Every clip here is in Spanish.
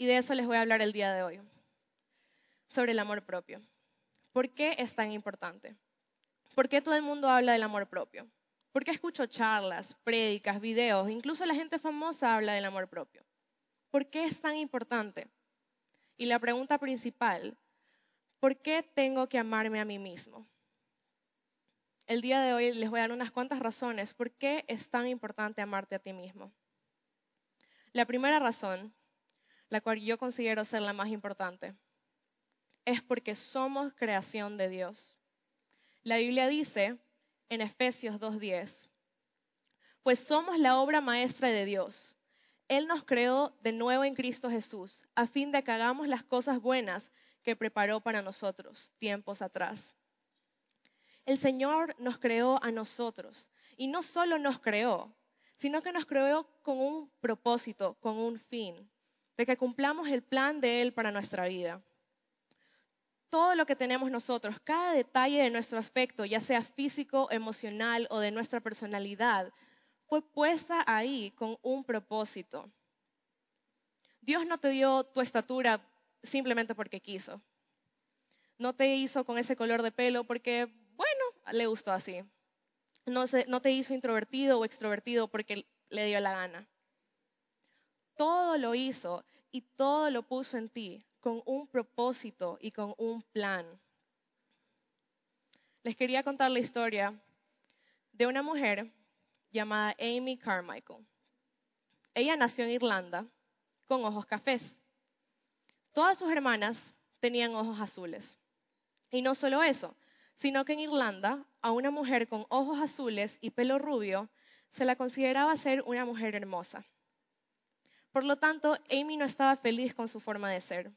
Y de eso les voy a hablar el día de hoy, sobre el amor propio. ¿Por qué es tan importante? ¿Por qué todo el mundo habla del amor propio? ¿Por qué escucho charlas, prédicas, videos? Incluso la gente famosa habla del amor propio. ¿Por qué es tan importante? Y la pregunta principal, ¿por qué tengo que amarme a mí mismo? El día de hoy les voy a dar unas cuantas razones por qué es tan importante amarte a ti mismo. La primera razón, la cual yo considero ser la más importante, es porque somos creación de Dios. La Biblia dice en Efesios 2.10, pues somos la obra maestra de Dios. Él nos creó de nuevo en Cristo Jesús, a fin de que hagamos las cosas buenas que preparó para nosotros tiempos atrás. El Señor nos creó a nosotros y no solo nos creó, sino que nos creó con un propósito, con un fin, de que cumplamos el plan de Él para nuestra vida todo lo que tenemos nosotros, cada detalle de nuestro aspecto, ya sea físico, emocional o de nuestra personalidad, fue puesta ahí con un propósito. Dios no te dio tu estatura simplemente porque quiso. No te hizo con ese color de pelo porque, bueno, le gustó así. No, no te hizo introvertido o extrovertido porque le dio la gana. Todo lo hizo y todo lo puso en ti con un propósito y con un plan. Les quería contar la historia de una mujer llamada Amy Carmichael. Ella nació en Irlanda con ojos cafés. Todas sus hermanas tenían ojos azules. Y no solo eso, sino que en Irlanda a una mujer con ojos azules y pelo rubio se la consideraba ser una mujer hermosa. Por lo tanto, Amy no estaba feliz con su forma de ser.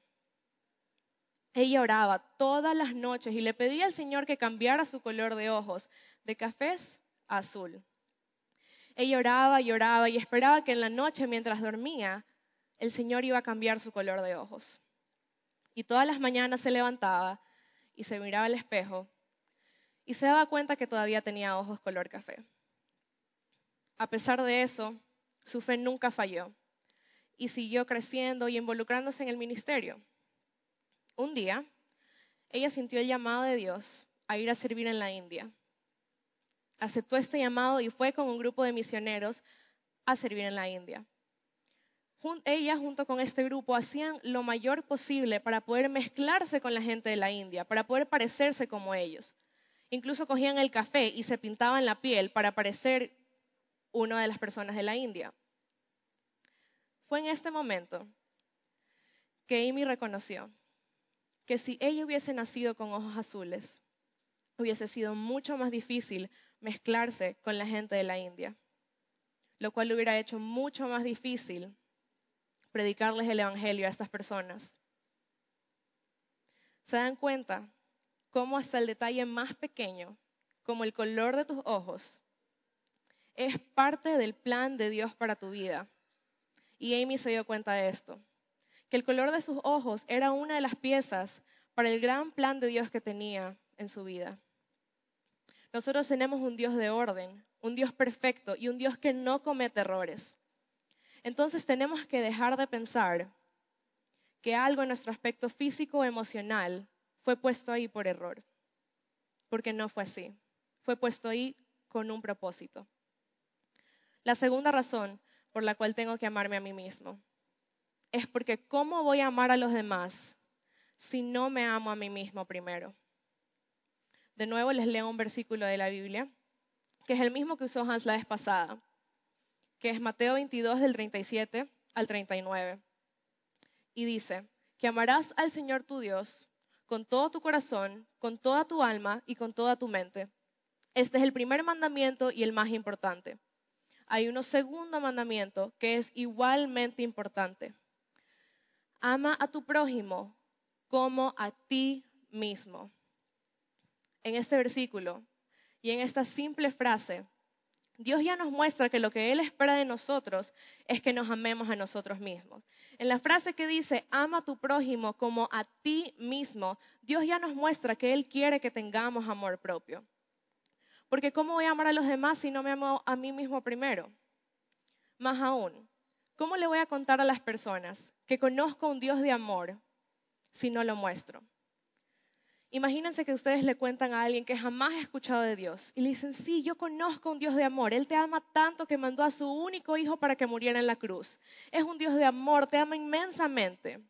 Ella oraba todas las noches y le pedía al Señor que cambiara su color de ojos de cafés a azul. Ella oraba y oraba y esperaba que en la noche mientras dormía el Señor iba a cambiar su color de ojos. Y todas las mañanas se levantaba y se miraba al espejo y se daba cuenta que todavía tenía ojos color café. A pesar de eso, su fe nunca falló y siguió creciendo y involucrándose en el ministerio. Un día, ella sintió el llamado de Dios a ir a servir en la India. Aceptó este llamado y fue con un grupo de misioneros a servir en la India. Ella junto con este grupo hacían lo mayor posible para poder mezclarse con la gente de la India, para poder parecerse como ellos. Incluso cogían el café y se pintaban la piel para parecer una de las personas de la India. Fue en este momento que Amy reconoció que si ella hubiese nacido con ojos azules, hubiese sido mucho más difícil mezclarse con la gente de la India, lo cual hubiera hecho mucho más difícil predicarles el Evangelio a estas personas. ¿Se dan cuenta cómo hasta el detalle más pequeño, como el color de tus ojos, es parte del plan de Dios para tu vida? Y Amy se dio cuenta de esto que el color de sus ojos era una de las piezas para el gran plan de Dios que tenía en su vida. Nosotros tenemos un Dios de orden, un Dios perfecto y un Dios que no comete errores. Entonces tenemos que dejar de pensar que algo en nuestro aspecto físico o emocional fue puesto ahí por error, porque no fue así. Fue puesto ahí con un propósito. La segunda razón por la cual tengo que amarme a mí mismo es porque ¿cómo voy a amar a los demás si no me amo a mí mismo primero? De nuevo les leo un versículo de la Biblia, que es el mismo que usó Hans la vez pasada, que es Mateo 22 del 37 al 39. Y dice, que amarás al Señor tu Dios con todo tu corazón, con toda tu alma y con toda tu mente. Este es el primer mandamiento y el más importante. Hay un segundo mandamiento que es igualmente importante ama a tu prójimo como a ti mismo. En este versículo y en esta simple frase, Dios ya nos muestra que lo que Él espera de nosotros es que nos amemos a nosotros mismos. En la frase que dice, ama a tu prójimo como a ti mismo, Dios ya nos muestra que Él quiere que tengamos amor propio. Porque ¿cómo voy a amar a los demás si no me amo a mí mismo primero? Más aún, ¿Cómo le voy a contar a las personas que conozco un Dios de amor si no lo muestro? Imagínense que ustedes le cuentan a alguien que jamás ha escuchado de Dios y le dicen, sí, yo conozco un Dios de amor. Él te ama tanto que mandó a su único hijo para que muriera en la cruz. Es un Dios de amor, te ama inmensamente.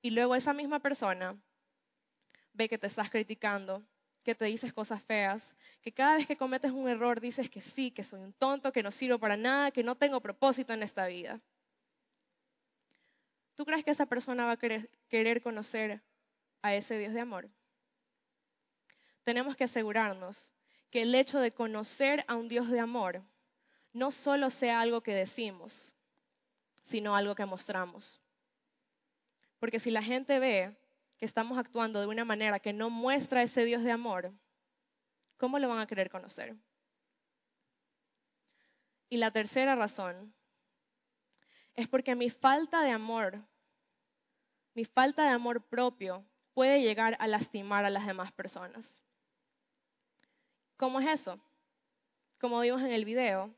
Y luego esa misma persona ve que te estás criticando, que te dices cosas feas, que cada vez que cometes un error dices que sí, que soy un tonto, que no sirvo para nada, que no tengo propósito en esta vida. ¿Tú crees que esa persona va a querer, conocer a ese Dios de amor. Tenemos que asegurarnos que el hecho de conocer a un Dios de amor no solo sea algo que decimos, sino algo que mostramos. Porque si la gente ve que estamos actuando de una manera que no muestra ese Dios de amor, ¿cómo lo van a querer conocer? Y la tercera razón es porque mi falta de amor, mi falta de amor propio, puede llegar a lastimar a las demás personas. ¿Cómo es eso? Como vimos en el video,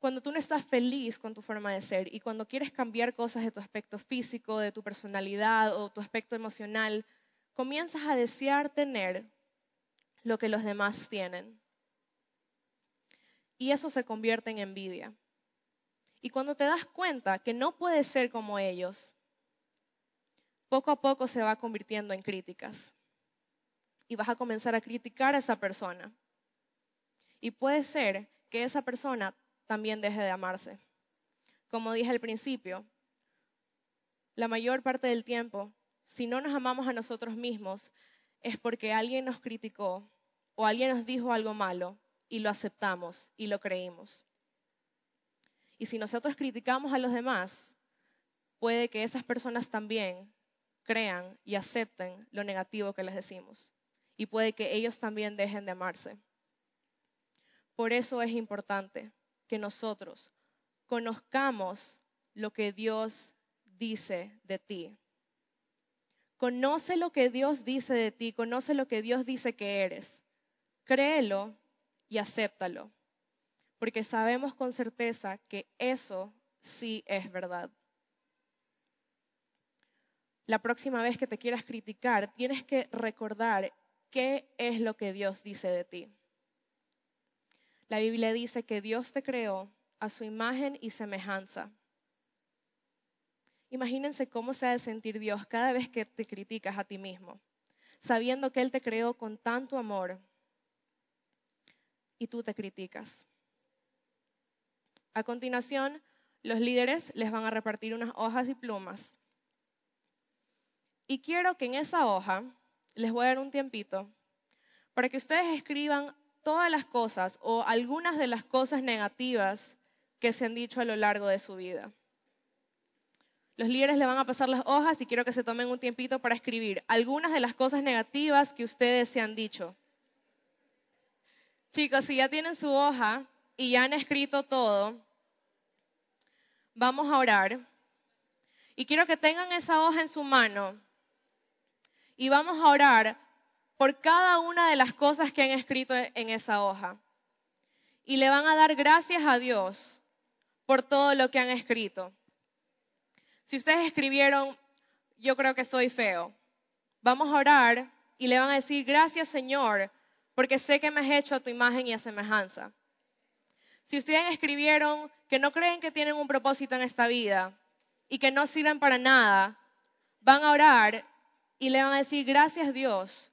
cuando tú no estás feliz con tu forma de ser y cuando quieres cambiar cosas de tu aspecto físico, de tu personalidad o tu aspecto emocional, comienzas a desear tener lo que los demás tienen. Y eso se convierte en envidia. Y cuando te das cuenta que no puedes ser como ellos, poco a poco se va convirtiendo en críticas. Y vas a comenzar a criticar a esa persona. Y puede ser que esa persona también deje de amarse. Como dije al principio, la mayor parte del tiempo, si no nos amamos a nosotros mismos, es porque alguien nos criticó o alguien nos dijo algo malo y lo aceptamos y lo creímos. Y si nosotros criticamos a los demás, puede que esas personas también crean y acepten lo negativo que les decimos. Y puede que ellos también dejen de amarse. Por eso es importante que nosotros conozcamos lo que Dios dice de ti. Conoce lo que Dios dice de ti, conoce lo que Dios dice que eres. Créelo y acéptalo, porque sabemos con certeza que eso sí es verdad la próxima vez que te quieras criticar, tienes que recordar qué es lo que Dios dice de ti. La Biblia dice que Dios te creó a su imagen y semejanza. Imagínense cómo se ha de sentir Dios cada vez que te criticas a ti mismo, sabiendo que Él te creó con tanto amor y tú te criticas. A continuación, los líderes les van a repartir unas hojas y plumas y quiero que en esa hoja, les voy a dar un tiempito, para que ustedes escriban todas las cosas o algunas de las cosas negativas que se han dicho a lo largo de su vida. Los líderes le van a pasar las hojas y quiero que se tomen un tiempito para escribir algunas de las cosas negativas que ustedes se han dicho. Chicos, si ya tienen su hoja y ya han escrito todo, vamos a orar. Y quiero que tengan esa hoja en su mano y vamos a orar por cada una de las cosas que han escrito en esa hoja. Y le van a dar gracias a Dios por todo lo que han escrito. Si ustedes escribieron, yo creo que soy feo, vamos a orar y le van a decir, gracias Señor, porque sé que me has hecho a tu imagen y a semejanza. Si ustedes escribieron que no creen que tienen un propósito en esta vida y que no sirven para nada, van a orar y le van a decir, gracias Dios,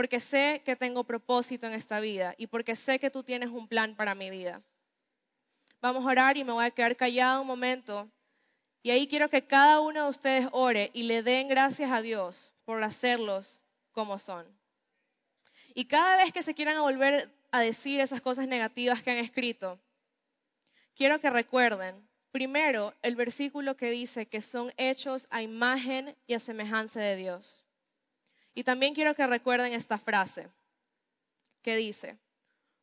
porque sé que tengo propósito en esta vida y porque sé que tú tienes un plan para mi vida. Vamos a orar y me voy a quedar callado un momento. Y ahí quiero que cada uno de ustedes ore y le den gracias a Dios por hacerlos como son. Y cada vez que se quieran volver a decir esas cosas negativas que han escrito, quiero que recuerden Primero, el versículo que dice que son hechos a imagen y a semejanza de Dios. Y también quiero que recuerden esta frase que dice,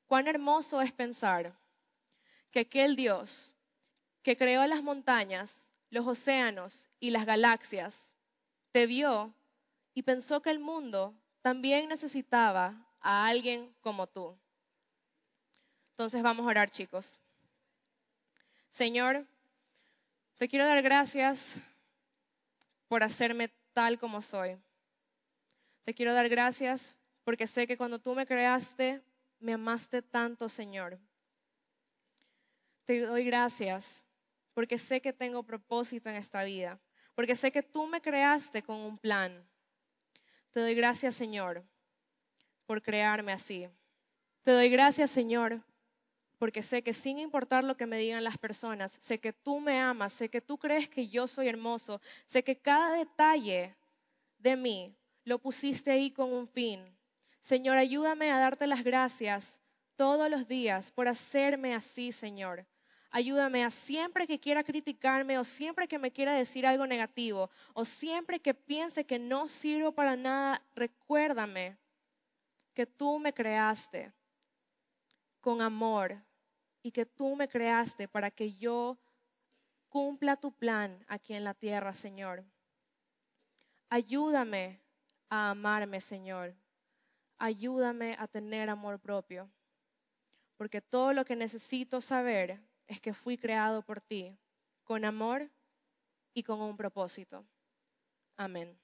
cuán hermoso es pensar que aquel Dios que creó las montañas, los océanos y las galaxias, te vio y pensó que el mundo también necesitaba a alguien como tú. Entonces vamos a orar, chicos. Señor, Te quiero dar gracias por hacerme tal como soy. Te quiero dar gracias porque sé que cuando tú me creaste, me amaste tanto, Señor. Te doy gracias porque sé que tengo propósito en esta vida, porque sé que tú me creaste con un plan. Te doy gracias, Señor, por crearme así. Te doy gracias, Señor, porque sé que sin importar lo que me digan las personas, sé que tú me amas, sé que tú crees que yo soy hermoso, sé que cada detalle de mí lo pusiste ahí con un fin. Señor, ayúdame a darte las gracias todos los días por hacerme así, Señor. Ayúdame a siempre que quiera criticarme o siempre que me quiera decir algo negativo o siempre que piense que no sirvo para nada, recuérdame que tú me creaste con amor y que tú me creaste para que yo cumpla tu plan aquí en la tierra, Señor. Ayúdame a amarme, Señor. Ayúdame a tener amor propio. Porque todo lo que necesito saber es que fui creado por ti, con amor y con un propósito. Amén.